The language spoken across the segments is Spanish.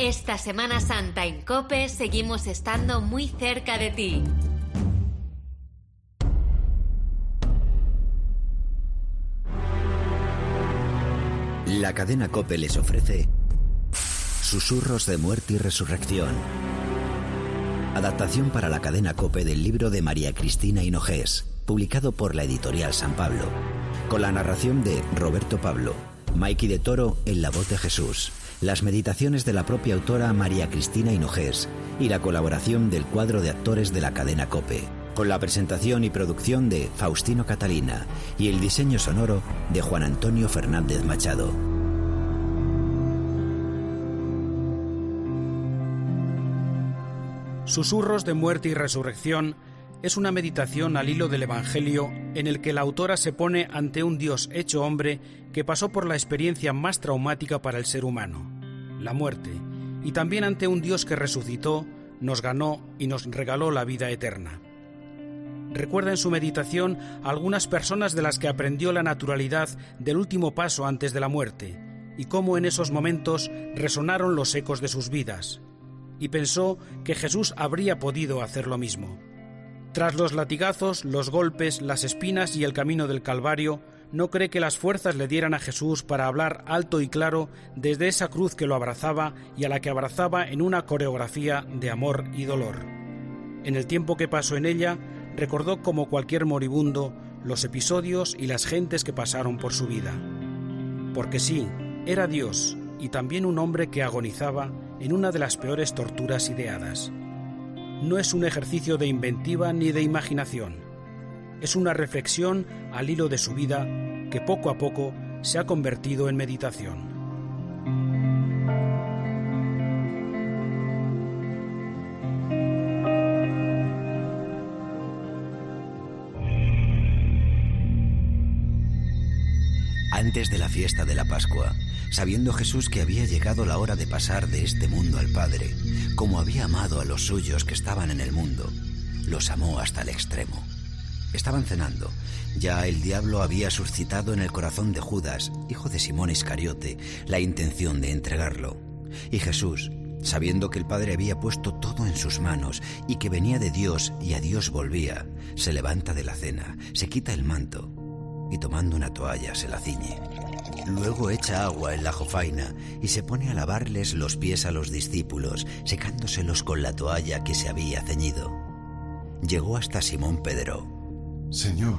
Esta Semana Santa en Cope seguimos estando muy cerca de ti. La cadena Cope les ofrece Susurros de muerte y resurrección. Adaptación para la cadena Cope del libro de María Cristina Hinojés, publicado por la editorial San Pablo, con la narración de Roberto Pablo, Mikey de Toro en la voz de Jesús, las meditaciones de la propia autora María Cristina Hinojés y la colaboración del cuadro de actores de la cadena Cope, con la presentación y producción de Faustino Catalina y el diseño sonoro de Juan Antonio Fernández Machado. Susurros de muerte y resurrección es una meditación al hilo del Evangelio en el que la autora se pone ante un Dios hecho hombre que pasó por la experiencia más traumática para el ser humano, la muerte, y también ante un Dios que resucitó, nos ganó y nos regaló la vida eterna. Recuerda en su meditación a algunas personas de las que aprendió la naturalidad del último paso antes de la muerte, y cómo en esos momentos resonaron los ecos de sus vidas, y pensó que Jesús habría podido hacer lo mismo. Tras los latigazos, los golpes, las espinas y el camino del Calvario, no cree que las fuerzas le dieran a Jesús para hablar alto y claro desde esa cruz que lo abrazaba y a la que abrazaba en una coreografía de amor y dolor. En el tiempo que pasó en ella, recordó como cualquier moribundo los episodios y las gentes que pasaron por su vida. Porque sí, era Dios y también un hombre que agonizaba en una de las peores torturas ideadas no es un ejercicio de inventiva ni de imaginación. Es una reflexión al hilo de su vida que poco a poco se ha convertido en meditación. Antes de la fiesta de la Pascua, sabiendo Jesús que había llegado la hora de pasar de este mundo al Padre, como había amado a los suyos que estaban en el mundo, los amó hasta el extremo. Estaban cenando. Ya el diablo había suscitado en el corazón de Judas, hijo de Simón Iscariote, la intención de entregarlo. Y Jesús, sabiendo que el Padre había puesto todo en sus manos y que venía de Dios y a Dios volvía, se levanta de la cena, se quita el manto y tomando una toalla se la ciñe. Luego echa agua en la jofaina y se pone a lavarles los pies a los discípulos, secándoselos con la toalla que se había ceñido. Llegó hasta Simón Pedro. Señor,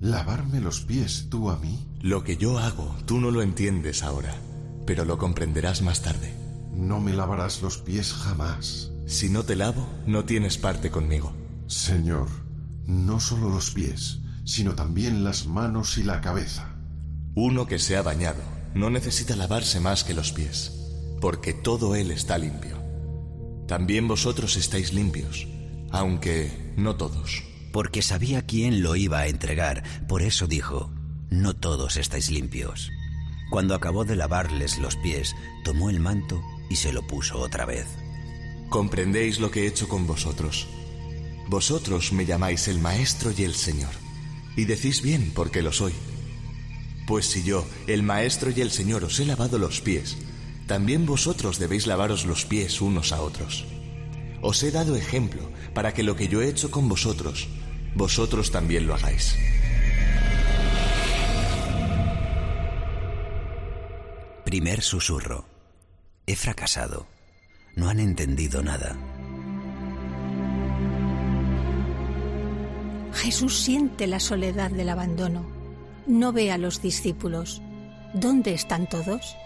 ¿lavarme los pies tú a mí? Lo que yo hago, tú no lo entiendes ahora, pero lo comprenderás más tarde. No me lavarás los pies jamás. Si no te lavo, no tienes parte conmigo. Señor, no solo los pies, sino también las manos y la cabeza. Uno que se ha bañado no necesita lavarse más que los pies, porque todo él está limpio. También vosotros estáis limpios, aunque no todos. Porque sabía quién lo iba a entregar, por eso dijo, no todos estáis limpios. Cuando acabó de lavarles los pies, tomó el manto y se lo puso otra vez. Comprendéis lo que he hecho con vosotros. Vosotros me llamáis el Maestro y el Señor, y decís bien porque lo soy. Pues si yo, el Maestro y el Señor, os he lavado los pies, también vosotros debéis lavaros los pies unos a otros. Os he dado ejemplo para que lo que yo he hecho con vosotros, vosotros también lo hagáis. Primer susurro. He fracasado. No han entendido nada. Jesús siente la soledad del abandono. No ve a los discípulos. ¿Dónde están todos?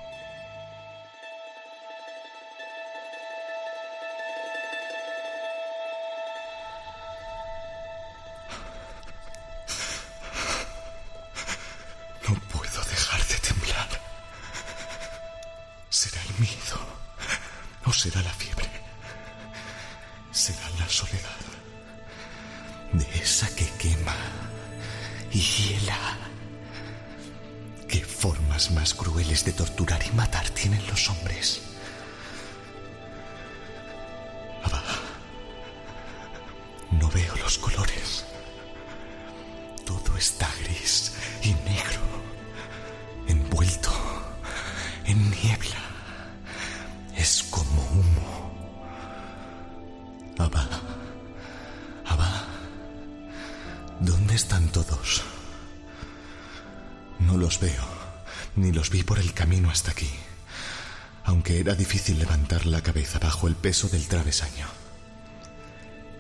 El peso del travesaño.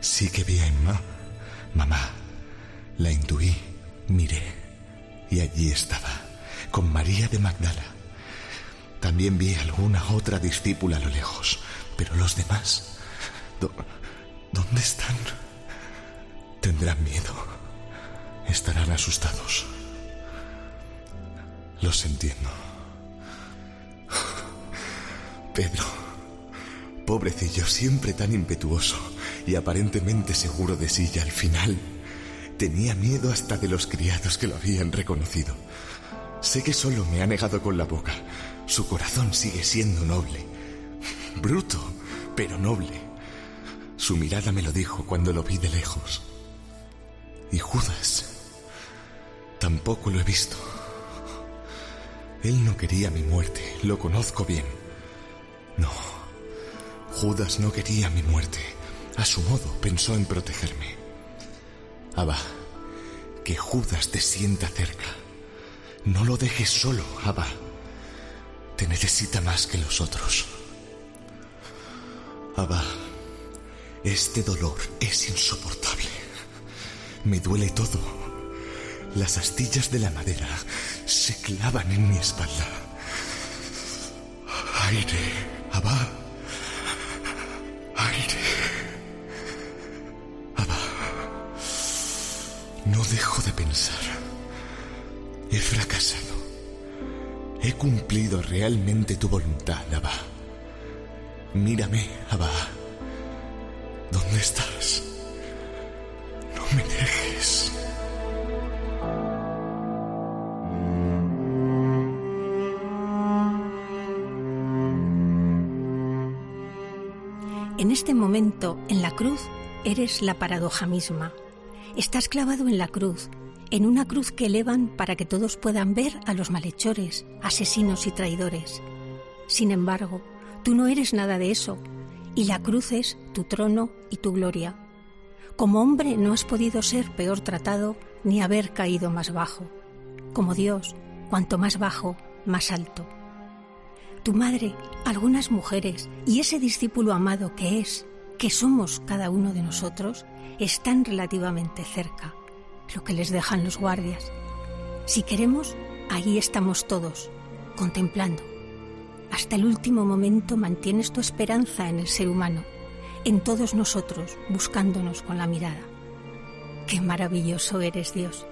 Sí que vi a Emma, mamá, la intuí, miré, y allí estaba, con María de Magdala. También vi alguna otra discípula a lo lejos, pero los demás... ¿Dónde están? Tendrán miedo. Estarán asustados. Los entiendo. Pedro, pobrecillo, siempre tan impetuoso y aparentemente seguro de sí, y al final tenía miedo hasta de los criados que lo habían reconocido. Sé que solo me ha negado con la boca. Su corazón sigue siendo noble. Bruto, pero noble. Su mirada me lo dijo cuando lo vi de lejos. Y Judas, tampoco lo he visto. Él no quería mi muerte, lo conozco bien. No, Judas no quería mi muerte. A su modo pensó en protegerme. Abba, que Judas te sienta cerca. No lo dejes solo, Abba. Te necesita más que los otros. Abba, este dolor es insoportable. Me duele todo. Las astillas de la madera se clavan en mi espalda. Aire, Abba. Aire. Abba. No dejo de pensar. He fracasado. He cumplido realmente tu voluntad, Abba. Mírame, Abba. ¿Dónde estás? Momento, en la cruz, eres la paradoja misma. Estás clavado en la cruz, en una cruz que elevan para que todos puedan ver a los malhechores, asesinos y traidores. Sin embargo, tú no eres nada de eso, y la cruz es tu trono y tu gloria. Como hombre no has podido ser peor tratado ni haber caído más bajo. Como Dios, cuanto más bajo, más alto. Tu madre, algunas mujeres y ese discípulo amado que es, que somos cada uno de nosotros, están relativamente cerca, lo que les dejan los guardias. Si queremos, ahí estamos todos, contemplando. Hasta el último momento mantienes tu esperanza en el ser humano, en todos nosotros, buscándonos con la mirada. Qué maravilloso eres, Dios,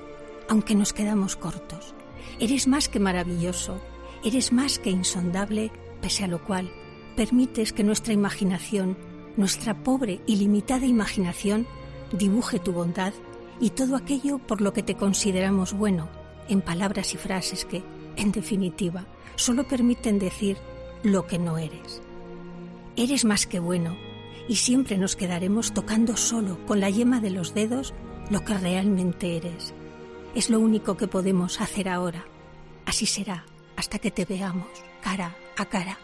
aunque nos quedamos cortos. Eres más que maravilloso, eres más que insondable, pese a lo cual permites que nuestra imaginación, nuestra pobre y limitada imaginación, dibuje tu bondad y todo aquello por lo que te consideramos bueno, en palabras y frases que, en definitiva, solo permiten decir lo que no eres. Eres más que bueno y siempre nos quedaremos tocando solo con la yema de los dedos lo que realmente eres. Es lo único que podemos hacer ahora. Así será hasta que te veamos cara a cara.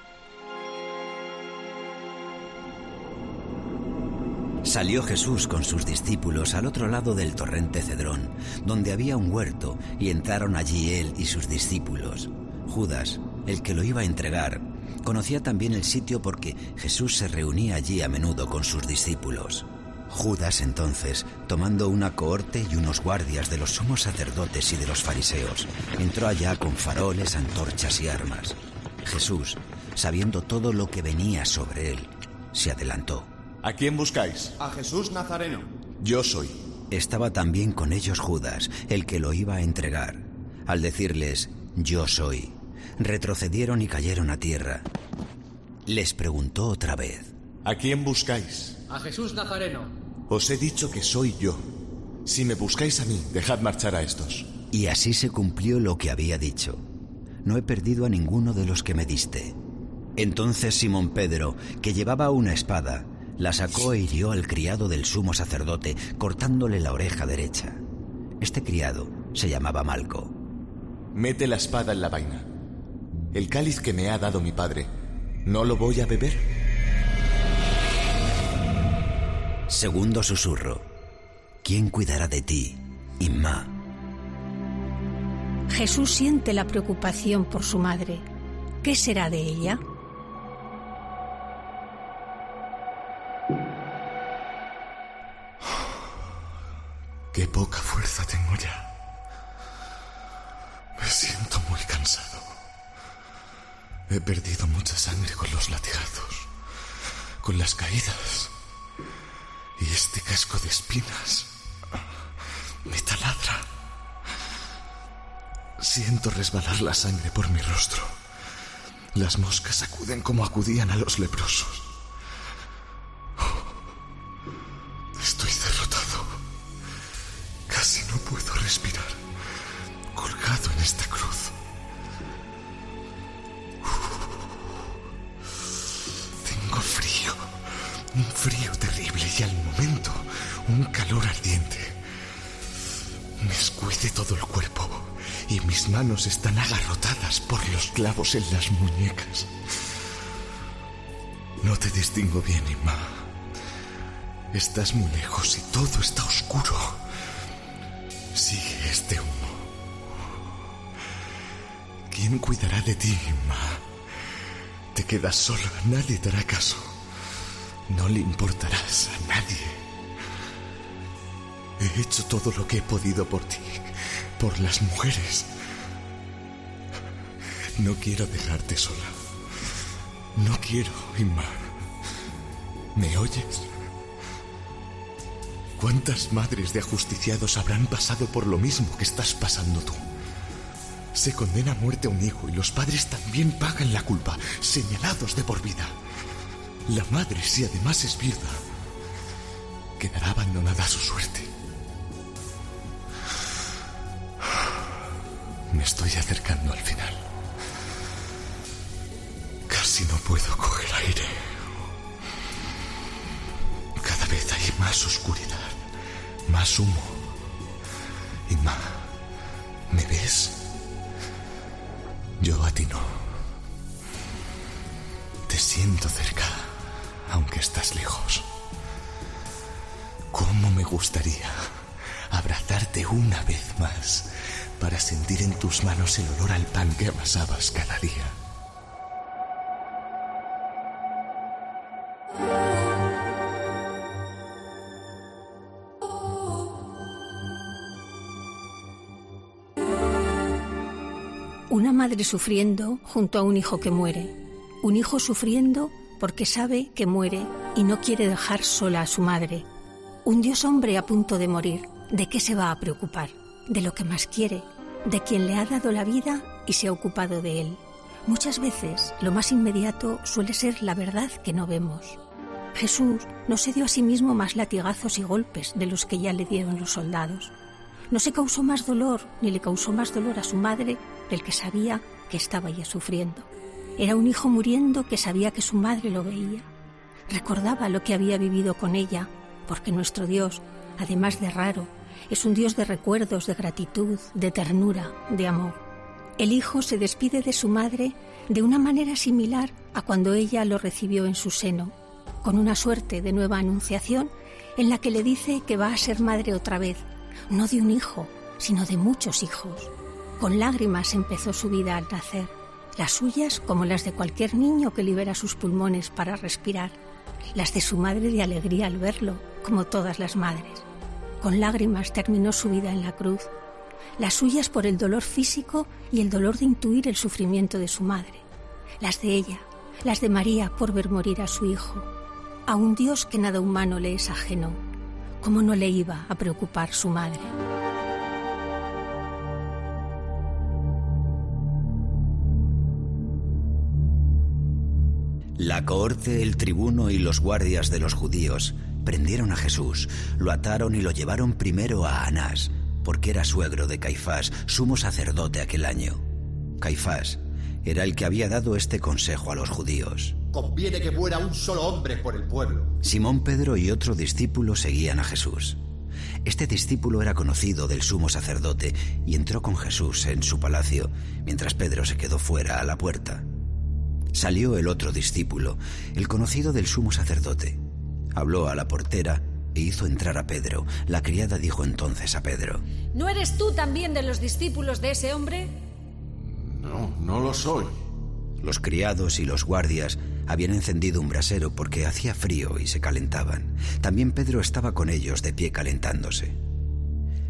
Salió Jesús con sus discípulos al otro lado del torrente Cedrón, donde había un huerto, y entraron allí él y sus discípulos. Judas, el que lo iba a entregar, conocía también el sitio porque Jesús se reunía allí a menudo con sus discípulos. Judas entonces, tomando una cohorte y unos guardias de los sumos sacerdotes y de los fariseos, entró allá con faroles, antorchas y armas. Jesús, sabiendo todo lo que venía sobre él, se adelantó. ¿A quién buscáis? A Jesús Nazareno. Yo soy. Estaba también con ellos Judas, el que lo iba a entregar. Al decirles, yo soy, retrocedieron y cayeron a tierra. Les preguntó otra vez, ¿A quién buscáis? A Jesús Nazareno. Os he dicho que soy yo. Si me buscáis a mí, dejad marchar a estos. y así se cumplió lo que había dicho. No he perdido a ninguno de los que me diste. Entonces Simón Pedro, que llevaba una espada, la sacó e hirió al criado del sumo sacerdote, cortándole la oreja derecha. Este criado se llamaba Malco. Mete la espada en la vaina. El cáliz que me ha dado mi padre, ¿no lo voy a beber? Segundo susurro. ¿Quién cuidará de ti, Inma? Jesús siente la preocupación por su madre. ¿Qué será de ella? Qué poca fuerza tengo ya. Me siento muy cansado. He perdido mucha sangre con los latigazos, con las caídas. Y este casco de espinas me taladra. Siento resbalar la sangre por mi rostro. Las moscas acuden como acudían a los leprosos. Están agarrotadas por los clavos en las muñecas. No te distingo bien, Inma. Estás muy lejos y todo está oscuro. Sigue este humo. ¿Quién cuidará de ti, Inma? Te quedas sola, nadie te hará caso. No le importarás a nadie. He hecho todo lo que he podido por ti, por las mujeres. No quiero dejarte sola. No quiero, Inma. ¿Me oyes? ¿Cuántas madres de ajusticiados habrán pasado por lo mismo que estás pasando tú? Se condena a muerte a un hijo y los padres también pagan la culpa, señalados de por vida. La madre, si además es viuda, quedará abandonada a su suerte. Me estoy acercando al final. Casi no puedo coger aire. Cada vez hay más oscuridad, más humo. Y más. ¿Me ves? Yo a ti no. Te siento cerca, aunque estás lejos. ¿Cómo me gustaría abrazarte una vez más para sentir en tus manos el olor al pan que amasabas cada día? Madre sufriendo junto a un hijo que muere. Un hijo sufriendo porque sabe que muere y no quiere dejar sola a su madre. Un Dios hombre a punto de morir. ¿De qué se va a preocupar? De lo que más quiere, de quien le ha dado la vida y se ha ocupado de él. Muchas veces lo más inmediato suele ser la verdad que no vemos. Jesús no se dio a sí mismo más latigazos y golpes de los que ya le dieron los soldados. No se causó más dolor ni le causó más dolor a su madre del que sabía que estaba ya sufriendo. Era un hijo muriendo que sabía que su madre lo veía. Recordaba lo que había vivido con ella, porque nuestro Dios, además de raro, es un Dios de recuerdos, de gratitud, de ternura, de amor. El hijo se despide de su madre de una manera similar a cuando ella lo recibió en su seno, con una suerte de nueva anunciación en la que le dice que va a ser madre otra vez, no de un hijo, sino de muchos hijos. Con lágrimas empezó su vida al nacer, las suyas como las de cualquier niño que libera sus pulmones para respirar, las de su madre de alegría al verlo, como todas las madres. Con lágrimas terminó su vida en la cruz, las suyas por el dolor físico y el dolor de intuir el sufrimiento de su madre, las de ella, las de María por ver morir a su hijo, a un Dios que nada humano le es ajeno. ¿Cómo no le iba a preocupar su madre? La cohorte, el tribuno y los guardias de los judíos prendieron a Jesús, lo ataron y lo llevaron primero a Anás, porque era suegro de Caifás, sumo sacerdote aquel año. Caifás era el que había dado este consejo a los judíos. Conviene que muera un solo hombre por el pueblo. Simón Pedro y otro discípulo seguían a Jesús. Este discípulo era conocido del sumo sacerdote y entró con Jesús en su palacio, mientras Pedro se quedó fuera a la puerta. Salió el otro discípulo, el conocido del sumo sacerdote. Habló a la portera e hizo entrar a Pedro. La criada dijo entonces a Pedro, ¿No eres tú también de los discípulos de ese hombre? No, no lo soy. Los criados y los guardias habían encendido un brasero porque hacía frío y se calentaban. También Pedro estaba con ellos de pie calentándose.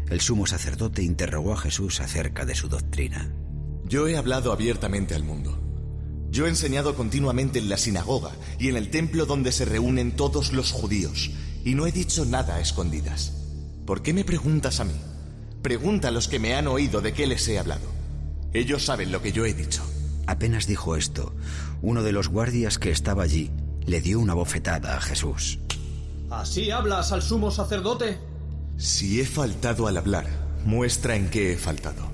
El sumo sacerdote interrogó a Jesús acerca de su doctrina. Yo he hablado abiertamente al mundo. Yo he enseñado continuamente en la sinagoga y en el templo donde se reúnen todos los judíos, y no he dicho nada a escondidas. ¿Por qué me preguntas a mí? Pregunta a los que me han oído de qué les he hablado. Ellos saben lo que yo he dicho. Apenas dijo esto, uno de los guardias que estaba allí le dio una bofetada a Jesús. ¿Así hablas al sumo sacerdote? Si he faltado al hablar, muestra en qué he faltado.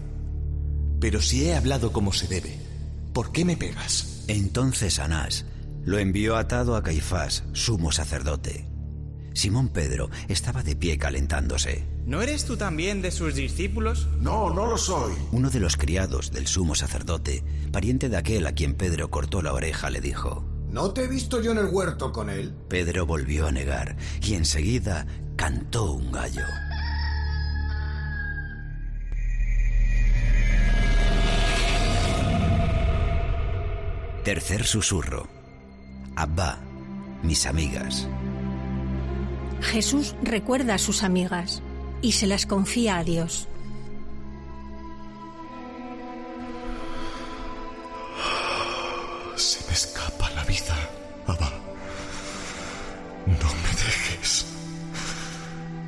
Pero si he hablado como se debe, ¿por qué me pegas? Entonces Anás lo envió atado a Caifás, sumo sacerdote. Simón Pedro estaba de pie calentándose. ¿No eres tú también de sus discípulos? No, no lo soy. Uno de los criados del sumo sacerdote, pariente de aquel a quien Pedro cortó la oreja, le dijo, ¿No te he visto yo en el huerto con él? Pedro volvió a negar y enseguida cantó un gallo. Tercer susurro. Abba, mis amigas. Jesús recuerda a sus amigas y se las confía a Dios. Se me escapa la vida, Abba. No me dejes.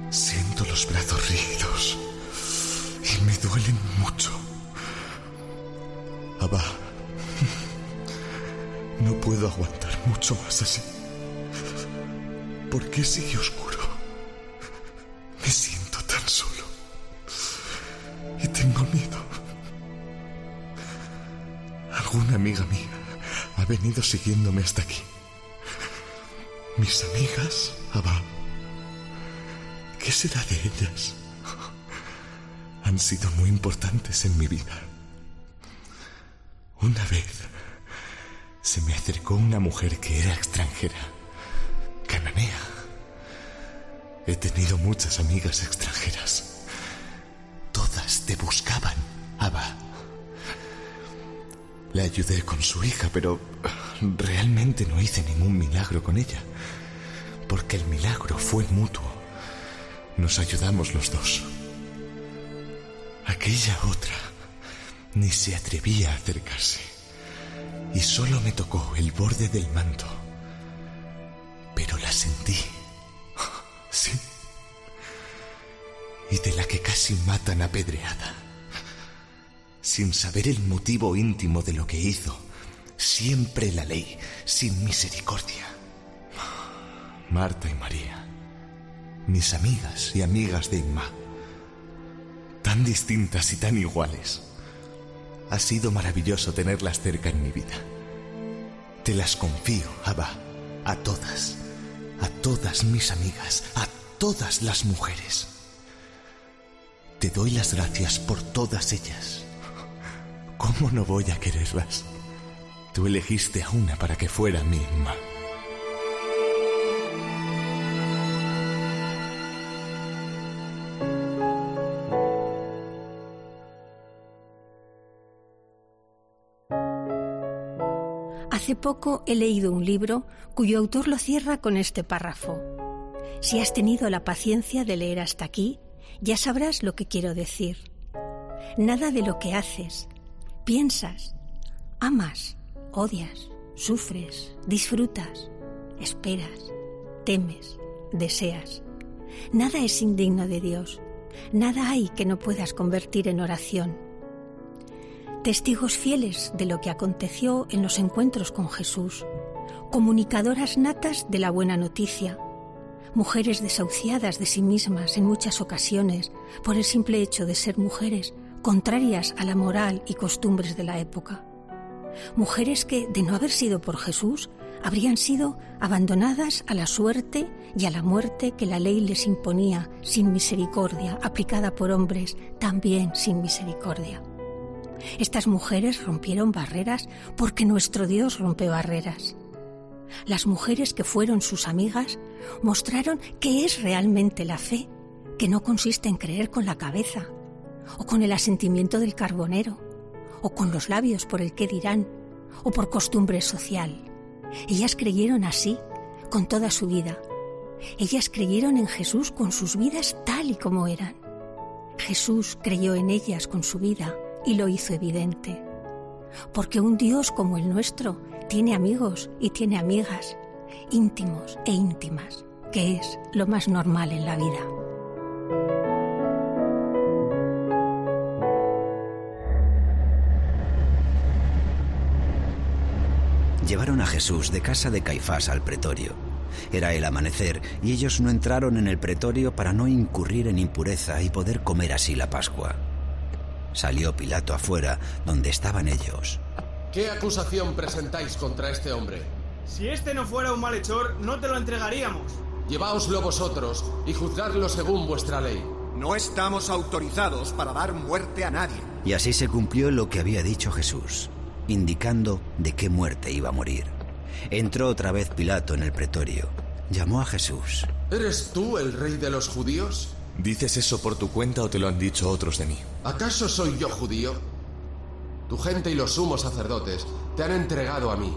Siento los brazos rígidos y me duelen mucho. Abba, no puedo aguantar mucho más así. ¿Por qué sigue oscuro? Me siento tan solo y tengo miedo. Alguna amiga mía ha venido siguiéndome hasta aquí. Mis amigas, Abba. ¿Qué será de ellas? Han sido muy importantes en mi vida. Una vez se me acercó una mujer que era extranjera, cananea. He tenido muchas amigas extranjeras. Todas te buscaban, Abba. Le ayudé con su hija, pero realmente no hice ningún milagro con ella, porque el milagro fue mutuo. Nos ayudamos los dos. Aquella otra ni se atrevía a acercarse y solo me tocó el borde del manto. Pero la sentí. Sí. Y de la que casi matan apedreada. Sin saber el motivo íntimo de lo que hizo. Siempre la ley, sin misericordia. Marta y María. Mis amigas y amigas de Inma. Tan distintas y tan iguales. Ha sido maravilloso tenerlas cerca en mi vida. Te las confío, Abba, a todas, a todas mis amigas, a todas las mujeres. Te doy las gracias por todas ellas. ¿Cómo no voy a quererlas? Tú elegiste a una para que fuera mi Inma. Hace poco he leído un libro cuyo autor lo cierra con este párrafo. Si has tenido la paciencia de leer hasta aquí, ya sabrás lo que quiero decir. Nada de lo que haces, piensas, amas, odias, sufres, disfrutas, esperas, temes, deseas. Nada es indigno de Dios. Nada hay que no puedas convertir en oración testigos fieles de lo que aconteció en los encuentros con Jesús, comunicadoras natas de la buena noticia, mujeres desahuciadas de sí mismas en muchas ocasiones por el simple hecho de ser mujeres, contrarias a la moral y costumbres de la época. Mujeres que, de no haber sido por Jesús, habrían sido abandonadas a la suerte y a la muerte que la ley les imponía sin misericordia, aplicada por hombres también sin misericordia. Estas mujeres rompieron barreras porque nuestro Dios rompe barreras. Las mujeres que fueron sus amigas mostraron que es realmente la fe, que no consiste en creer con la cabeza, o con el asentimiento del carbonero, o con los labios por el que dirán, o por costumbre social. Ellas creyeron así, con toda su vida. Ellas creyeron en Jesús con sus vidas tal y como eran. Jesús creyó en ellas con su vida y lo hizo evidente. Porque un Dios como el nuestro tiene amigos y tiene amigas, íntimos e íntimas, que es lo más normal en la vida. Llevaron a Jesús de casa de Caifás al pretorio. Era el amanecer y ellos no entraron en el pretorio para no incurrir en impureza y poder comer así la Pascua. Salió Pilato afuera, donde estaban ellos. ¿Qué acusación presentáis contra este hombre? Si este no fuera un malhechor, no te lo entregaríamos. Lleváoslo vosotros y juzgadlo según vuestra ley. No estamos autorizados para dar muerte a nadie. Y así se cumplió lo que había dicho Jesús, indicando de qué muerte iba a morir. Entró otra vez Pilato en el pretorio. Llamó a Jesús. ¿Eres tú el rey de los judíos? ¿Dices eso por tu cuenta o te lo han dicho otros de mí? ¿Acaso soy yo judío? Tu gente y los sumos sacerdotes te han entregado a mí.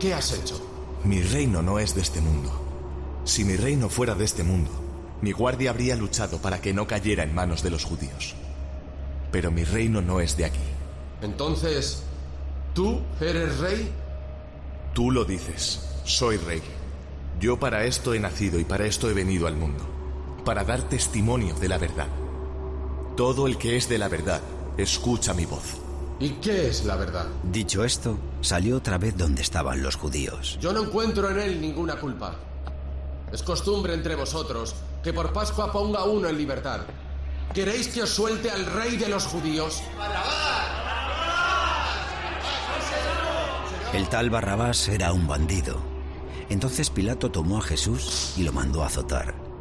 ¿Qué has hecho? Mi reino no es de este mundo. Si mi reino fuera de este mundo, mi guardia habría luchado para que no cayera en manos de los judíos. Pero mi reino no es de aquí. Entonces, ¿tú eres rey? Tú lo dices, soy rey. Yo para esto he nacido y para esto he venido al mundo, para dar testimonio de la verdad. Todo el que es de la verdad, escucha mi voz. ¿Y qué es la verdad? Dicho esto, salió otra vez donde estaban los judíos. Yo no encuentro en él ninguna culpa. Es costumbre entre vosotros que por Pascua ponga uno en libertad. ¿Queréis que os suelte al rey de los judíos? El tal Barrabás era un bandido. Entonces Pilato tomó a Jesús y lo mandó a azotar.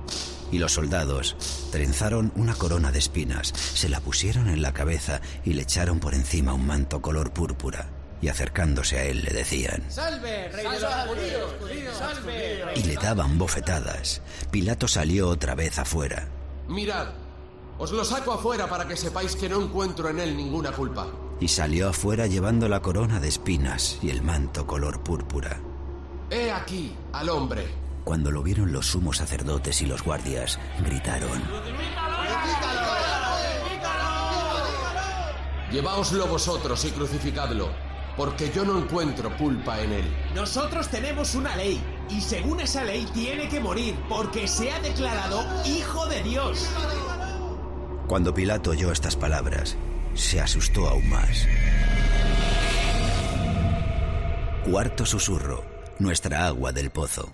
Y los soldados trenzaron una corona de espinas, se la pusieron en la cabeza y le echaron por encima un manto color púrpura. Y acercándose a él le decían, ¡Salve, rey de los judíos! ¡Salve! y le daban bofetadas. Pilato salió otra vez afuera. Mirad, os lo saco afuera para que sepáis que no encuentro en él ninguna culpa. Y salió afuera llevando la corona de espinas y el manto color púrpura. He aquí al hombre. Cuando lo vieron los sumos sacerdotes y los guardias, gritaron, Lleváoslo vosotros y crucificadlo, porque yo no encuentro culpa en él. Nosotros tenemos una ley, y según esa ley tiene que morir, porque se ha declarado hijo de Dios. Cuando Pilato oyó estas palabras, se asustó aún más. Cuarto susurro, nuestra agua del pozo.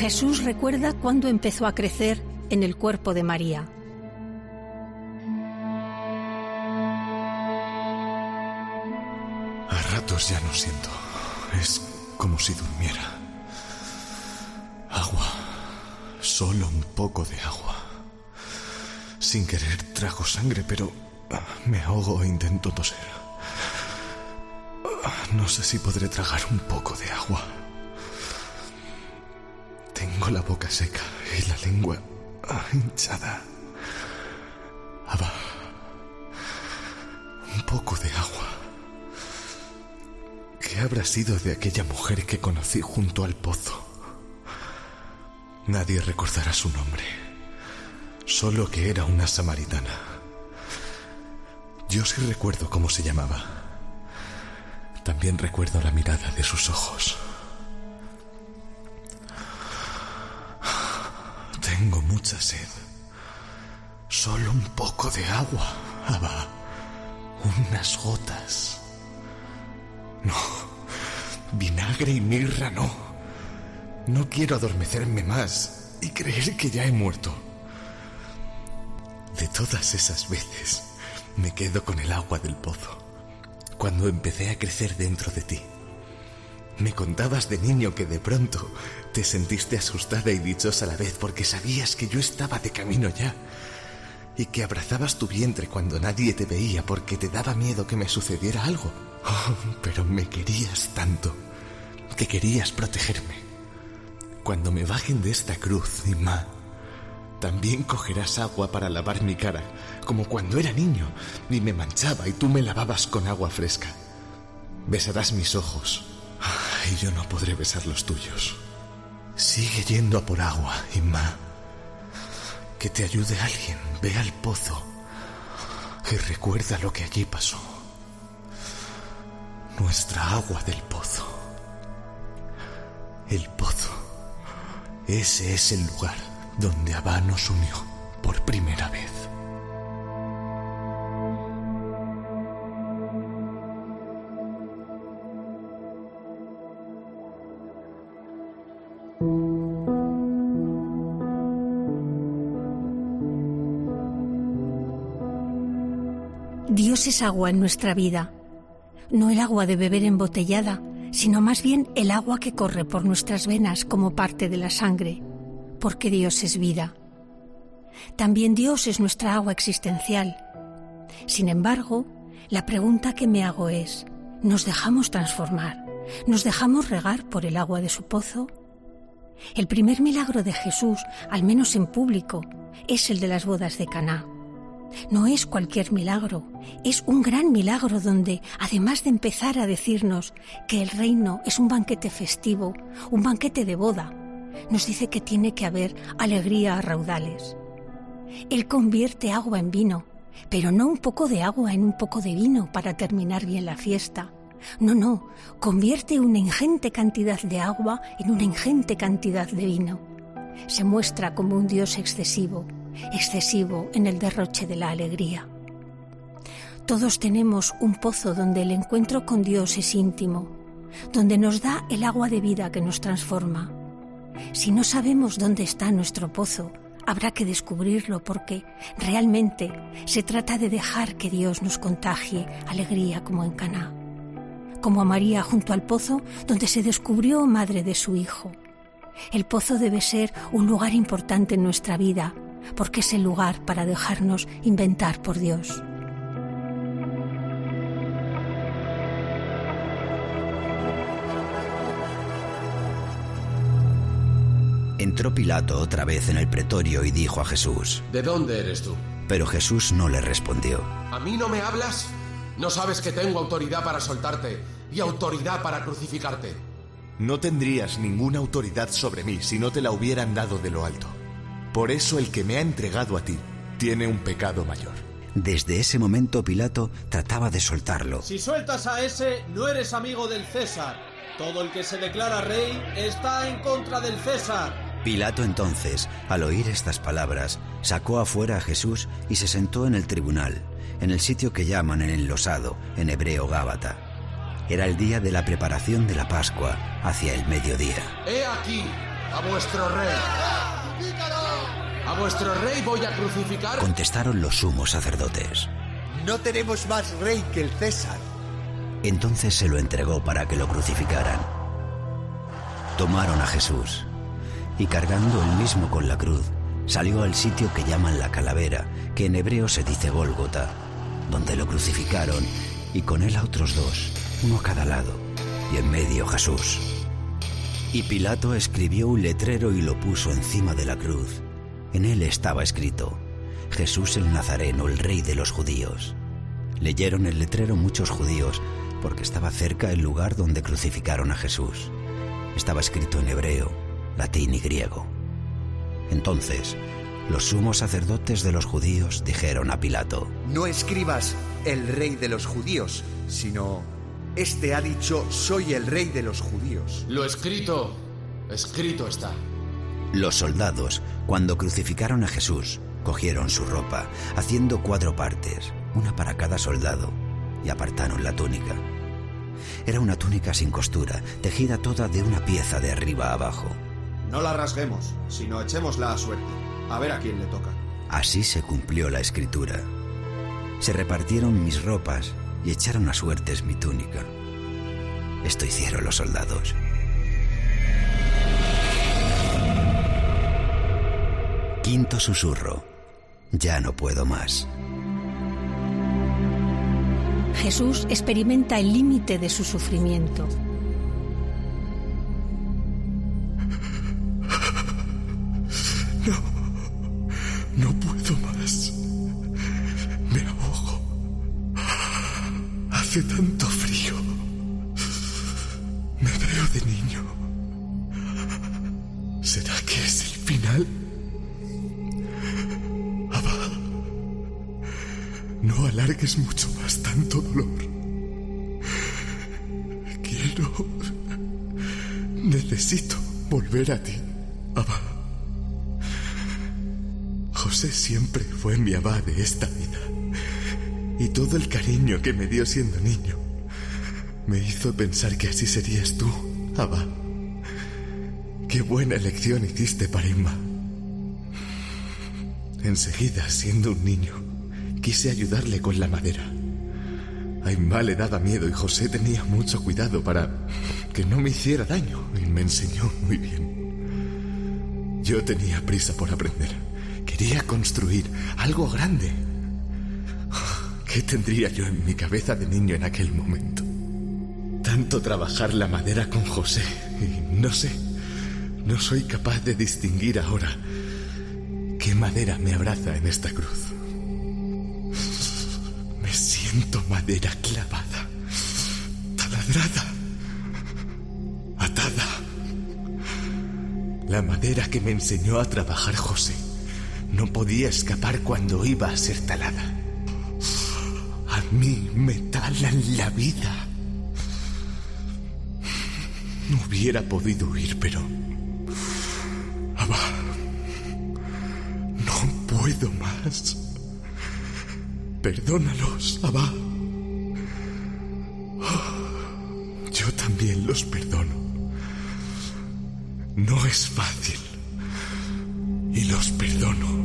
Jesús recuerda cuando empezó a crecer en el cuerpo de María. A ratos ya no siento. Es como si durmiera. Agua. Solo un poco de agua. Sin querer trago sangre, pero ah, me ahogo e intento toser. Ah, No sé si podré tragar un poco de agua. Tengo la boca seca y la lengua hinchada. Abba. Un poco de agua. ¿Qué habrá sido de aquella mujer que conocí junto al pozo? Nadie recordará su nombre, solo que era una samaritana. Yo sí recuerdo cómo se llamaba. También recuerdo la mirada de sus ojos. Tengo mucha sed. Solo un poco de agua, Abba. Unas gotas. No. Vinagre y mirra no. No quiero adormecerme más y creer que ya he muerto. De todas esas veces me quedo con el agua del pozo. Cuando empecé a crecer dentro de ti. Me contabas de niño que de pronto te sentiste asustada y dichosa a la vez porque sabías que yo estaba de camino ya. y que abrazabas tu vientre cuando nadie te veía porque te daba miedo que me sucediera algo. Oh, pero me querías tanto que querías protegerme. Cuando me bajen de esta cruz, Ima, también cogerás agua para lavar mi cara, como cuando era niño y me manchaba y tú me lavabas con agua fresca. Besarás mis ojos y yo no podré besar los tuyos. Sigue yendo a por agua, Inma. Que te ayude alguien. Ve al pozo y recuerda lo que allí pasó. Nuestra agua del pozo. El pozo. Ese es el lugar donde Abba nos unió por primera vez. Es agua en nuestra vida, no el agua de beber embotellada, sino más bien el agua que corre por nuestras venas como parte de la sangre, porque Dios es vida. También Dios es nuestra agua existencial. Sin embargo, la pregunta que me hago es, ¿nos dejamos transformar? ¿Nos dejamos regar por el agua de su pozo? El primer milagro de Jesús, al menos en público, es el de las bodas de Caná. No es cualquier milagro, es un gran milagro donde, además de empezar a decirnos que el reino es un banquete festivo, un banquete de boda, nos dice que tiene que haber alegría a raudales. Él convierte agua en vino, pero no un poco de agua en un poco de vino para terminar bien la fiesta. No, no, convierte una ingente cantidad de agua en una ingente cantidad de vino. Se muestra como un Dios excesivo, excesivo en el derroche de la alegría. Todos tenemos un pozo donde el encuentro con Dios es íntimo, donde nos da el agua de vida que nos transforma. Si no sabemos dónde está nuestro pozo, habrá que descubrirlo porque realmente se trata de dejar que Dios nos contagie alegría como en Caná, como a María junto al pozo donde se descubrió madre de su hijo. El pozo debe ser un lugar importante en nuestra vida, porque es el lugar para dejarnos inventar por Dios. Entró Pilato otra vez en el pretorio y dijo a Jesús, ¿De dónde eres tú? Pero Jesús no le respondió. ¿A mí no me hablas? ¿No sabes que tengo autoridad para soltarte y autoridad para crucificarte? No tendrías ninguna autoridad sobre mí si no te la hubieran dado de lo alto. Por eso el que me ha entregado a ti tiene un pecado mayor. Desde ese momento Pilato trataba de soltarlo. Si sueltas a ese, no eres amigo del César. Todo el que se declara rey está en contra del César. Pilato entonces, al oír estas palabras, sacó afuera a Jesús y se sentó en el tribunal, en el sitio que llaman el enlosado, en hebreo Gábata. Era el día de la preparación de la Pascua, hacia el mediodía. He aquí a vuestro rey. ¿A vuestro rey voy a crucificar? Contestaron los sumos sacerdotes. No tenemos más rey que el César. Entonces se lo entregó para que lo crucificaran. Tomaron a Jesús y cargando él mismo con la cruz, salió al sitio que llaman la calavera, que en hebreo se dice Gólgota, donde lo crucificaron y con él a otros dos, uno a cada lado, y en medio Jesús. Y Pilato escribió un letrero y lo puso encima de la cruz. En él estaba escrito, Jesús el Nazareno, el rey de los judíos. Leyeron el letrero muchos judíos, porque estaba cerca el lugar donde crucificaron a Jesús. Estaba escrito en hebreo, latín y griego. Entonces, los sumos sacerdotes de los judíos dijeron a Pilato, No escribas el rey de los judíos, sino, este ha dicho, soy el rey de los judíos. Lo escrito, escrito está. Los soldados, cuando crucificaron a Jesús, cogieron su ropa, haciendo cuatro partes, una para cada soldado, y apartaron la túnica. Era una túnica sin costura, tejida toda de una pieza de arriba a abajo. No la rasguemos, sino echémosla a suerte. A ver a quién le toca. Así se cumplió la escritura. Se repartieron mis ropas y echaron a suertes mi túnica. Esto hicieron los soldados. Quinto susurro. ya no puedo más. Jesús experimenta el límite de su sufrimiento. Esta vida. Y todo el cariño que me dio siendo niño me hizo pensar que así serías tú, Abba. Qué buena elección hiciste para Inma. Enseguida, siendo un niño, quise ayudarle con la madera. A Inma le daba miedo y José tenía mucho cuidado para que no me hiciera daño y me enseñó muy bien. Yo tenía prisa por aprender. Quería construir algo grande. ¿Qué tendría yo en mi cabeza de niño en aquel momento? Tanto trabajar la madera con José y no sé, no soy capaz de distinguir ahora qué madera me abraza en esta cruz. Me siento madera clavada, taladrada, atada. La madera que me enseñó a trabajar José no podía escapar cuando iba a ser talada. A mí me talan la vida. No hubiera podido huir, pero... Abba, no puedo más. Perdónalos, Abba. Yo también los perdono. No es fácil. Y los perdono.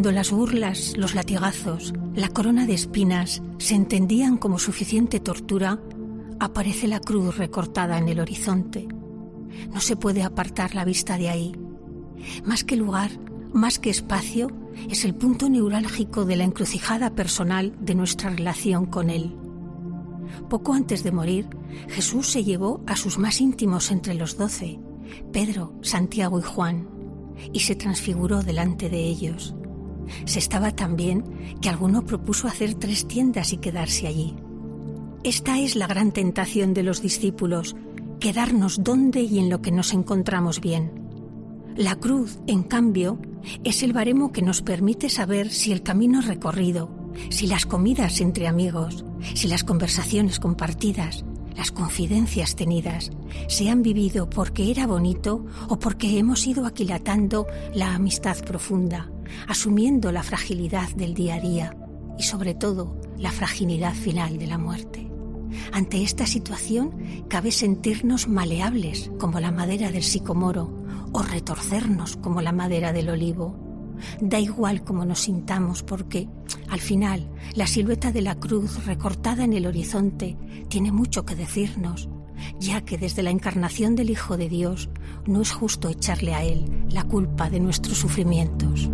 Cuando las burlas, los latigazos, la corona de espinas se entendían como suficiente tortura, aparece la cruz recortada en el horizonte. No se puede apartar la vista de ahí. Más que lugar, más que espacio, es el punto neurálgico de la encrucijada personal de nuestra relación con Él. Poco antes de morir, Jesús se llevó a sus más íntimos entre los doce, Pedro, Santiago y Juan, y se transfiguró delante de ellos. Se estaba tan bien que alguno propuso hacer tres tiendas y quedarse allí. Esta es la gran tentación de los discípulos, quedarnos donde y en lo que nos encontramos bien. La cruz, en cambio, es el baremo que nos permite saber si el camino recorrido, si las comidas entre amigos, si las conversaciones compartidas, las confidencias tenidas, se han vivido porque era bonito o porque hemos ido aquilatando la amistad profunda, asumiendo la fragilidad del día a día y sobre todo la fragilidad final de la muerte. Ante esta situación cabe sentirnos maleables como la madera del sicomoro o retorcernos como la madera del olivo. Da igual cómo nos sintamos porque, al final, la silueta de la cruz recortada en el horizonte tiene mucho que decirnos, ya que desde la encarnación del Hijo de Dios no es justo echarle a Él la culpa de nuestros sufrimientos.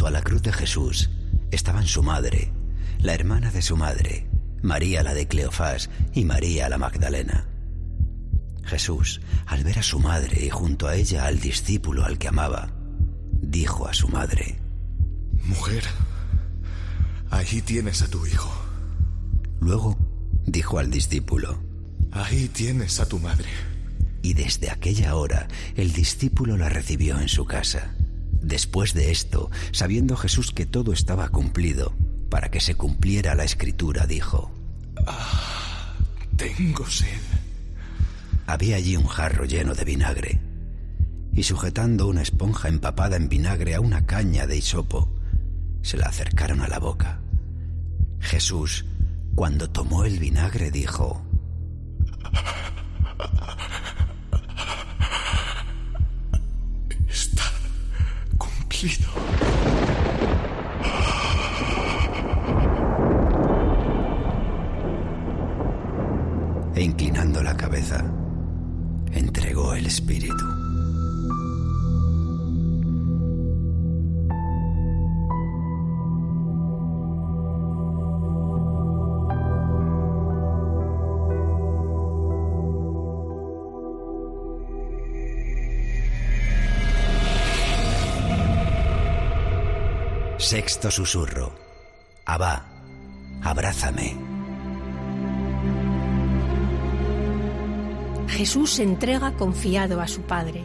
Junto a la cruz de Jesús estaban su madre, la hermana de su madre, María la de Cleofás y María la Magdalena. Jesús, al ver a su madre y junto a ella al discípulo al que amaba, dijo a su madre, Mujer, ahí tienes a tu hijo. Luego dijo al discípulo, Ahí tienes a tu madre. Y desde aquella hora el discípulo la recibió en su casa. Después de esto, sabiendo Jesús que todo estaba cumplido, para que se cumpliera la escritura, dijo, ah, Tengo sed. Había allí un jarro lleno de vinagre, y sujetando una esponja empapada en vinagre a una caña de hisopo, se la acercaron a la boca. Jesús, cuando tomó el vinagre, dijo, E inclinando la cabeza, entregó el espíritu. Sexto susurro. Abba, abrázame. Jesús se entrega confiado a su Padre.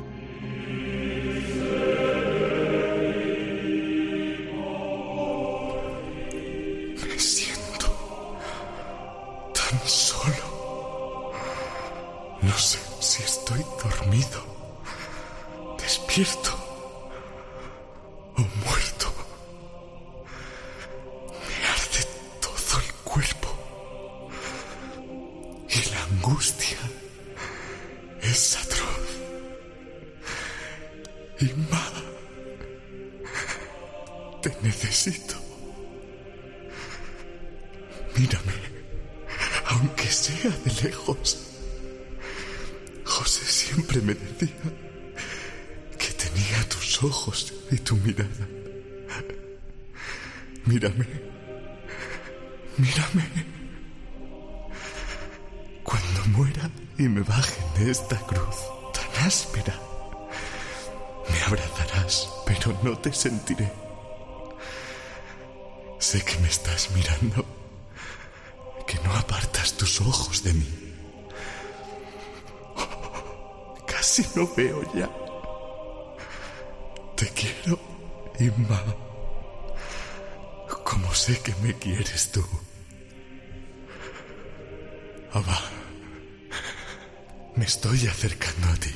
Me estoy acercando a ti.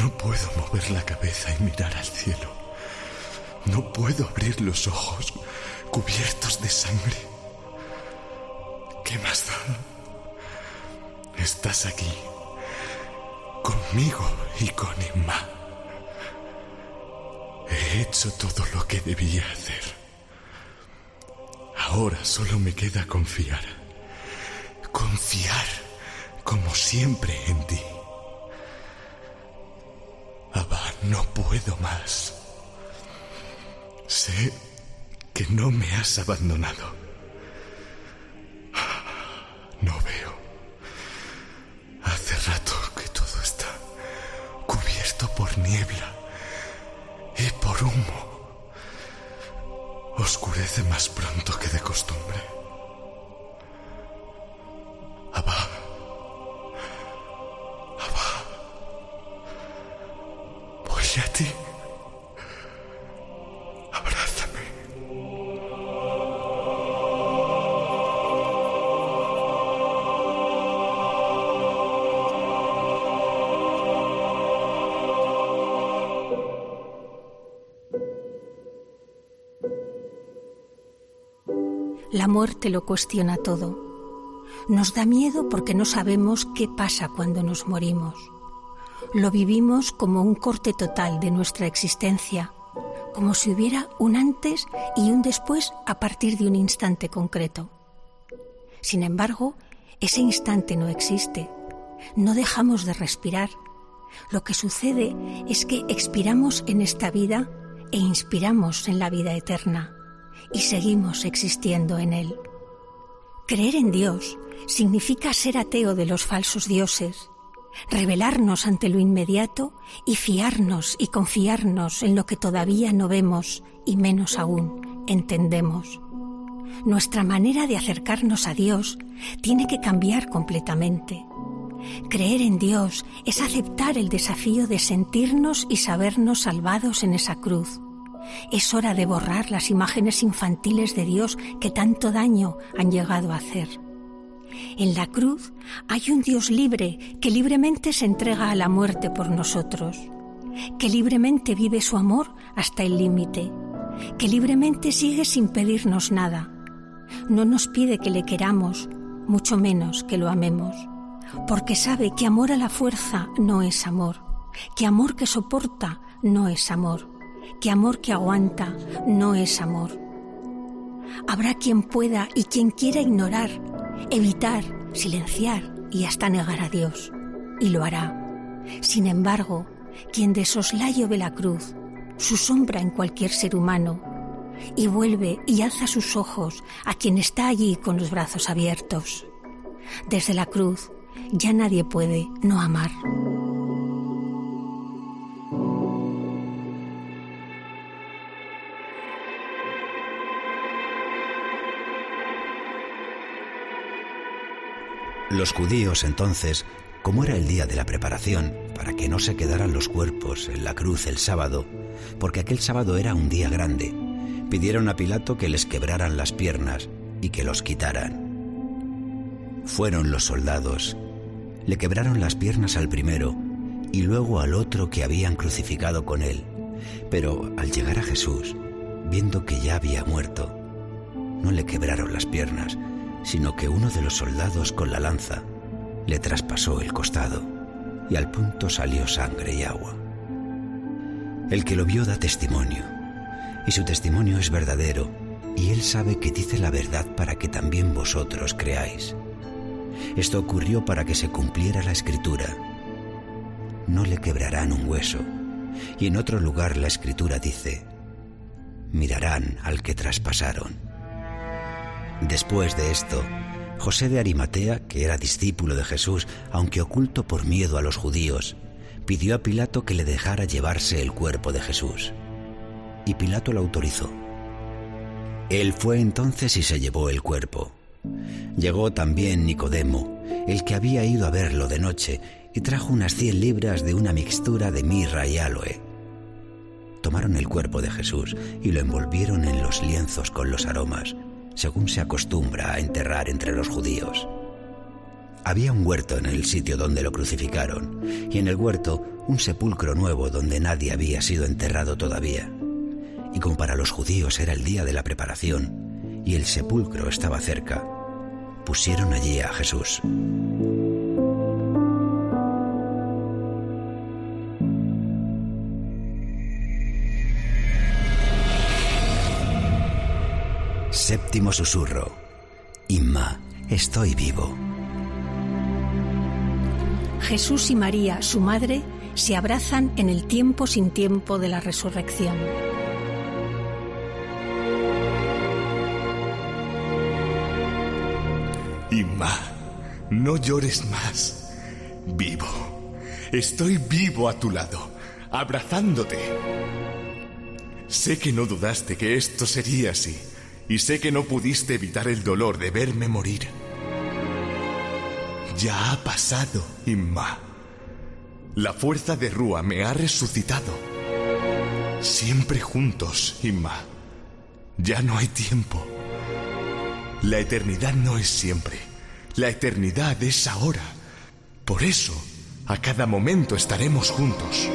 No puedo mover la cabeza y mirar al cielo. No puedo abrir los ojos cubiertos de sangre. ¿Qué más da? Estás aquí, conmigo y con Emma. He hecho todo lo que debía hacer. Ahora solo me queda confiar. Confiar como siempre en ti. Abba, no puedo más. Sé que no me has abandonado. Lo cuestiona todo. Nos da miedo porque no sabemos qué pasa cuando nos morimos. Lo vivimos como un corte total de nuestra existencia, como si hubiera un antes y un después a partir de un instante concreto. Sin embargo, ese instante no existe. No dejamos de respirar. Lo que sucede es que expiramos en esta vida e inspiramos en la vida eterna y seguimos existiendo en Él. Creer en Dios significa ser ateo de los falsos dioses, revelarnos ante lo inmediato y fiarnos y confiarnos en lo que todavía no vemos y menos aún entendemos. Nuestra manera de acercarnos a Dios tiene que cambiar completamente. Creer en Dios es aceptar el desafío de sentirnos y sabernos salvados en esa cruz es hora de borrar las imágenes infantiles de Dios que tanto daño han llegado a hacer. En la cruz hay un Dios libre que libremente se entrega a la muerte por nosotros, que libremente vive su amor hasta el límite, que libremente sigue sin pedirnos nada. No nos pide que le queramos, mucho menos que lo amemos, porque sabe que amor a la fuerza no es amor, que amor que soporta no es amor que amor que aguanta no es amor. Habrá quien pueda y quien quiera ignorar evitar, silenciar y hasta negar a Dios. Y lo hará. Sin embargo, quien de soslayo ve la cruz, su sombra en cualquier ser humano, y vuelve y alza sus ojos a quien está allí con los brazos abiertos. Desde la cruz ya nadie puede no amar. Los judíos entonces, como era el día de la preparación, para que no se quedaran los cuerpos en la cruz el sábado, porque aquel sábado era un día grande, pidieron a Pilato que les quebraran las piernas y que los quitaran. Fueron los soldados, le quebraron las piernas al primero y luego al otro que habían crucificado con él, pero al llegar a Jesús, viendo que ya había muerto, no le quebraron las piernas, sino que uno de los soldados con la lanza le traspasó el costado y al punto salió sangre y agua. El que lo vio da testimonio, y su testimonio es verdadero, y él sabe que dice la verdad para que también vosotros creáis. Esto ocurrió para que se cumpliera la escritura. No le quebrarán un hueso. Y en otro lugar la escritura dice, mirarán al que traspasaron. Después de esto, José de Arimatea, que era discípulo de Jesús, aunque oculto por miedo a los judíos, pidió a Pilato que le dejara llevarse el cuerpo de Jesús. Y Pilato lo autorizó. Él fue entonces y se llevó el cuerpo. Llegó también Nicodemo, el que había ido a verlo de noche, y trajo unas cien libras de una mixtura de mirra y aloe. Tomaron el cuerpo de Jesús y lo envolvieron en los lienzos con los aromas, según se acostumbra a enterrar entre los judíos. Había un huerto en el sitio donde lo crucificaron, y en el huerto un sepulcro nuevo donde nadie había sido enterrado todavía. Y como para los judíos era el día de la preparación, y el sepulcro estaba cerca, pusieron allí a Jesús. Séptimo susurro. Inma, estoy vivo. Jesús y María, su madre, se abrazan en el tiempo sin tiempo de la resurrección. Inma, no llores más. Vivo. Estoy vivo a tu lado, abrazándote. Sé que no dudaste que esto sería así, y sé que no pudiste evitar el dolor de verme morir. Ya ha pasado, Inma. La fuerza de Rúa me ha resucitado. Siempre juntos, Inma. Ya no hay tiempo. La eternidad no es siempre. La eternidad es ahora. Por eso, a cada momento estaremos juntos.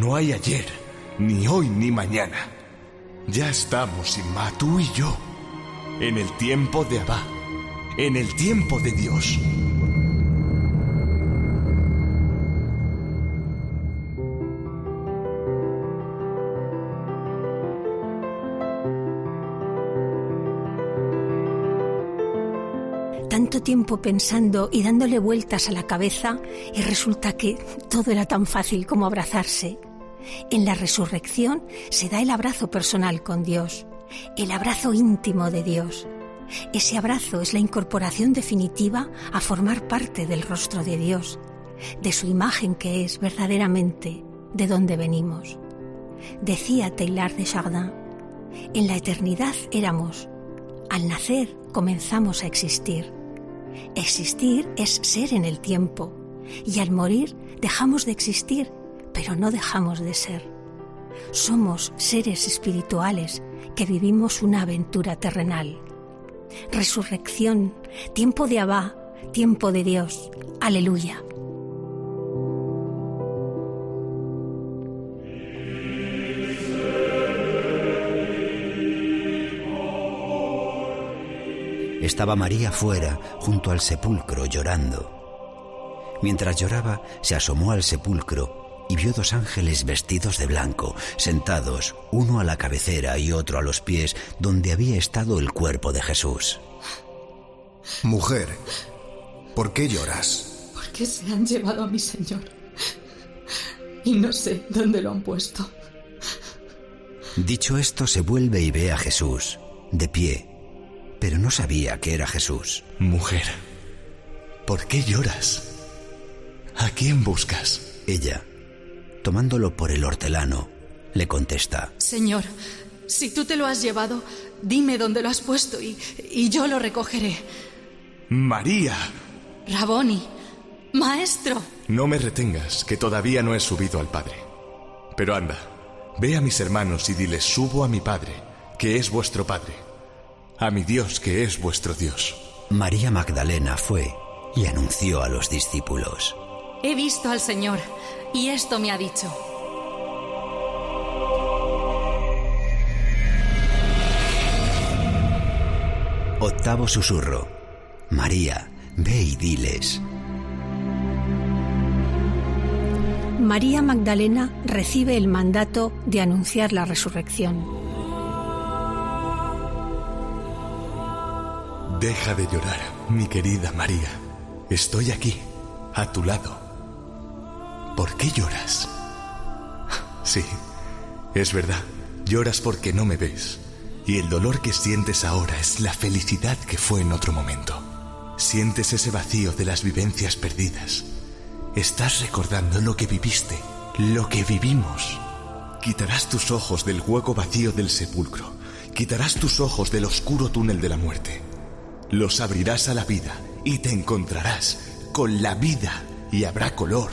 No hay ayer, ni hoy, ni mañana. Ya estamos, Inma, tú y yo, en el tiempo de Abba, en el tiempo de Dios. tanto tiempo pensando y dándole vueltas a la cabeza y resulta que todo era tan fácil como abrazarse. En la resurrección se da el abrazo personal con Dios, el abrazo íntimo de Dios. Ese abrazo es la incorporación definitiva a formar parte del rostro de Dios, de su imagen que es verdaderamente de donde venimos. Decía Taylor de Chardin, en la eternidad éramos, al nacer comenzamos a existir. Existir es ser en el tiempo y al morir dejamos de existir, pero no dejamos de ser. Somos seres espirituales que vivimos una aventura terrenal. Resurrección, tiempo de Abba, tiempo de Dios. Aleluya. Estaba María fuera, junto al sepulcro, llorando. Mientras lloraba, se asomó al sepulcro y vio dos ángeles vestidos de blanco, sentados, uno a la cabecera y otro a los pies, donde había estado el cuerpo de Jesús. Mujer, ¿por qué lloras? Porque se han llevado a mi Señor. Y no sé dónde lo han puesto. Dicho esto, se vuelve y ve a Jesús, de pie, pero no sabía que era Jesús. Mujer, ¿por qué lloras? ¿A quién buscas? Ella, tomándolo por el hortelano, le contesta. Señor, si tú te lo has llevado, dime dónde lo has puesto y, y yo lo recogeré. María. Raboni, maestro. No me retengas, que todavía no he subido al Padre. Pero anda, ve a mis hermanos y diles, subo a mi Padre, que es vuestro Padre, a mi Dios, que es vuestro Dios. María Magdalena fue y anunció a los discípulos. He visto al Señor y esto me ha dicho. Octavo susurro. María, ve y diles. María Magdalena recibe el mandato de anunciar la resurrección. Deja de llorar, mi querida María. Estoy aquí, a tu lado. ¿Por qué lloras? Sí, es verdad, lloras porque no me ves. Y el dolor que sientes ahora es la felicidad que fue en otro momento. Sientes ese vacío de las vivencias perdidas. Estás recordando lo que viviste, lo que vivimos. Quitarás tus ojos del hueco vacío del sepulcro. Quitarás tus ojos del oscuro túnel de la muerte. Los abrirás a la vida y te encontrarás con la vida y habrá color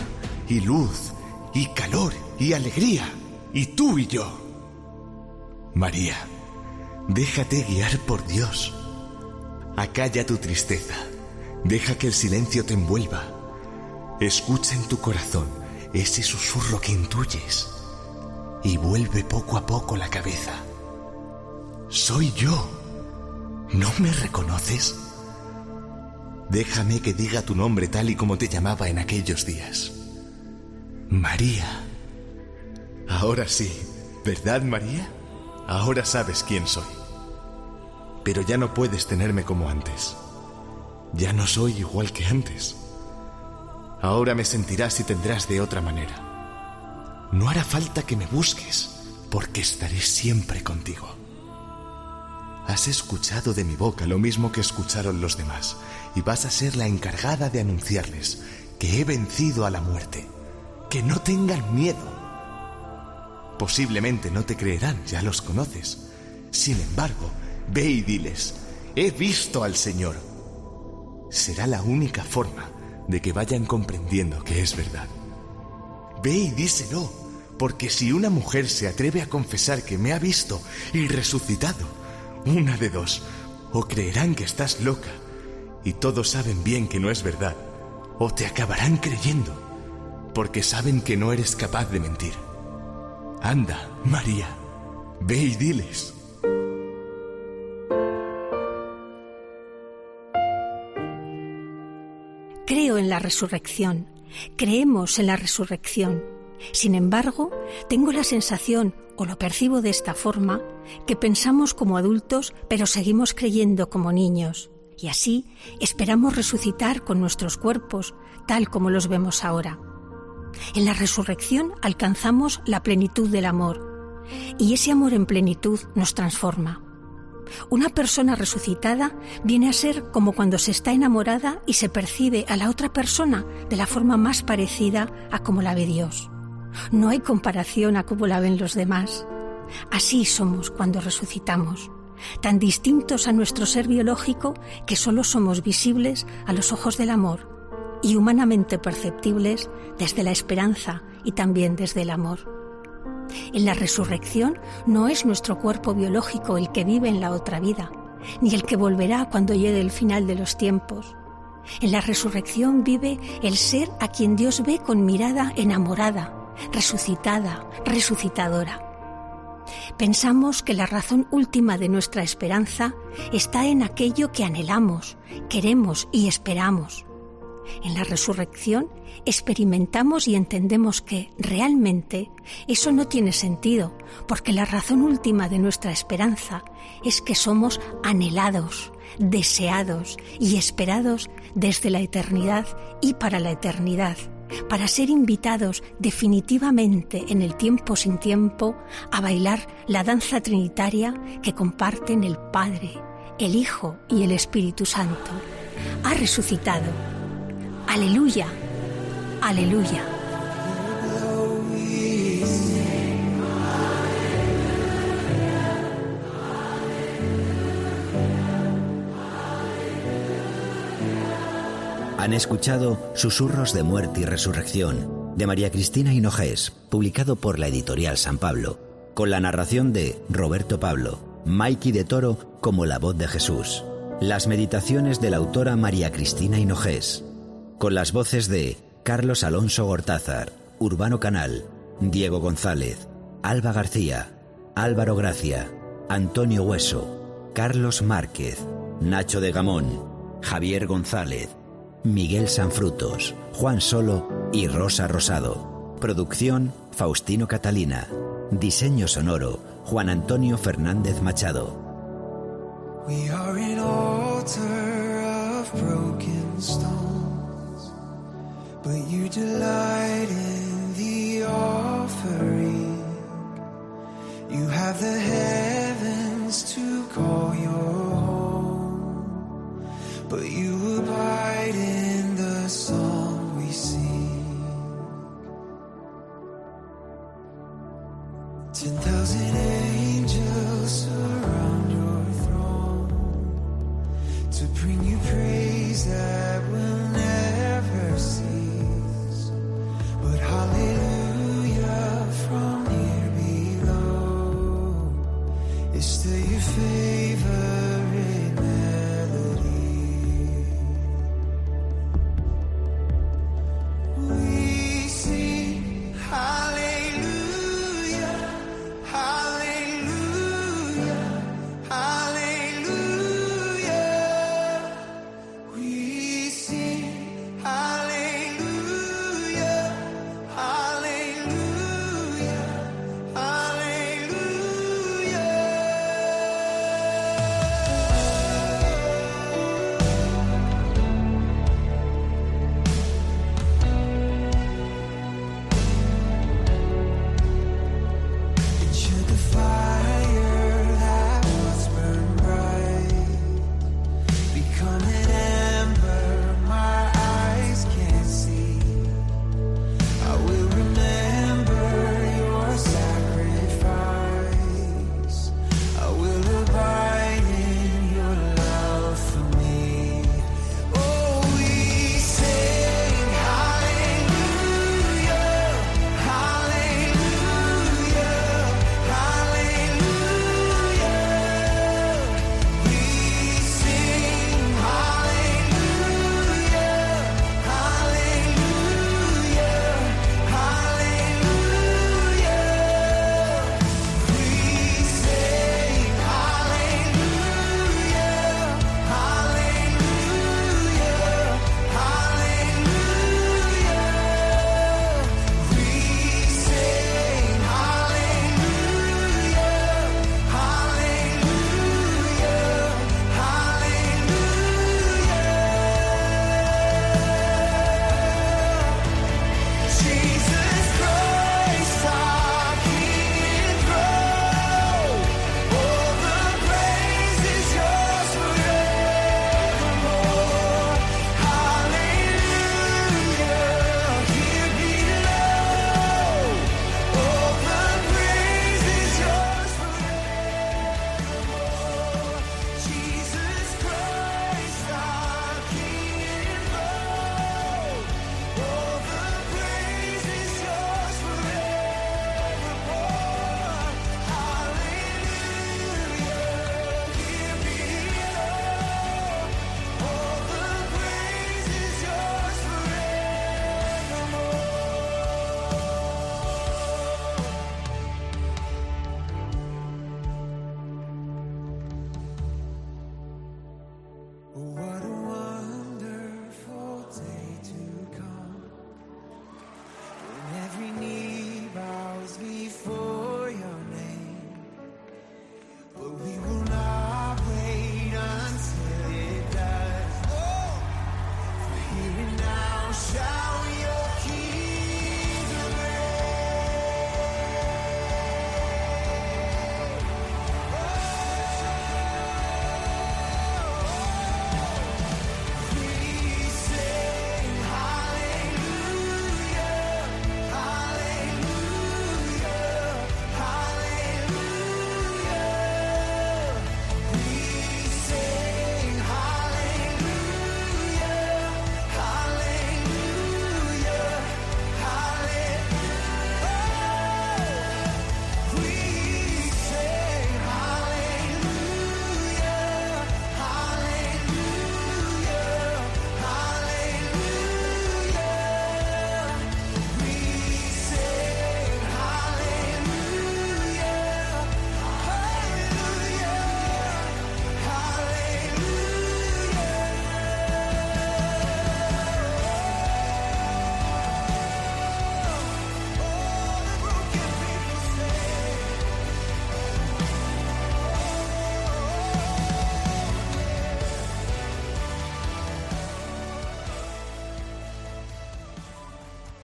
y luz y calor y alegría y tú y yo. María, déjate guiar por Dios. Acalla tu tristeza. Deja que el silencio te envuelva. Escucha en tu corazón ese susurro que intuyes y vuelve poco a poco la cabeza. Soy yo. ¿No me reconoces? Déjame que diga tu nombre tal y como te llamaba en aquellos días. María. Ahora sí, ¿verdad María? Ahora sabes quién soy. Pero ya no puedes tenerme como antes. Ya no soy igual que antes. Ahora me sentirás y tendrás de otra manera. No hará falta que me busques, porque estaré siempre contigo. Has escuchado de mi boca lo mismo que escucharon los demás, y vas a ser la encargada de anunciarles que he vencido a la muerte. Que no tengan miedo. Posiblemente no te creerán, ya los conoces. Sin embargo, ve y diles, he visto al Señor. Será la única forma de que vayan comprendiendo que es verdad. Ve y díselo, porque si una mujer se atreve a confesar que me ha visto y resucitado, una de dos, o creerán que estás loca, y todos saben bien que no es verdad, o te acabarán creyendo, porque saben que no eres capaz de mentir. Anda, María, ve y diles. Creo en la resurrección, creemos en la resurrección. Sin embargo, tengo la sensación, o lo percibo de esta forma, que pensamos como adultos, pero seguimos creyendo como niños. Y así esperamos resucitar con nuestros cuerpos, tal como los vemos ahora. En la resurrección alcanzamos la plenitud del amor, y ese amor en plenitud nos transforma. Una persona resucitada viene a ser como cuando se está enamorada y se percibe a la otra persona de la forma más parecida a como la ve Dios. No hay comparación a cómo la ven los demás. Así somos cuando resucitamos, tan distintos a nuestro ser biológico que solo somos visibles a los ojos del amor y humanamente perceptibles desde la esperanza y también desde el amor. En la resurrección no es nuestro cuerpo biológico el que vive en la otra vida, ni el que volverá cuando llegue el final de los tiempos. En la resurrección vive el ser a quien Dios ve con mirada enamorada, resucitada, resucitadora. Pensamos que la razón última de nuestra esperanza está en aquello que anhelamos, queremos y esperamos. En la resurrección experimentamos y entendemos que realmente eso no tiene sentido, porque la razón última de nuestra esperanza es que somos anhelados, deseados y esperados desde la eternidad y para la eternidad, para ser invitados definitivamente en el tiempo sin tiempo a bailar la danza trinitaria que comparten el Padre, el Hijo y el Espíritu Santo. Ha resucitado. Aleluya, aleluya. Han escuchado Susurros de Muerte y Resurrección de María Cristina Hinojés, publicado por la editorial San Pablo, con la narración de Roberto Pablo, Mikey de Toro como la voz de Jesús. Las meditaciones de la autora María Cristina Hinojés, con las voces de Carlos Alonso Gortázar, Urbano Canal, Diego González, Alba García, Álvaro Gracia, Antonio Hueso, Carlos Márquez, Nacho de Gamón, Javier González, Miguel Sanfrutos, Juan Solo y Rosa Rosado. Producción Faustino Catalina. Diseño sonoro Juan Antonio Fernández Machado. We are an altar of broken stones, but you delight in the offering. You have the heavens to call your home, but you abide in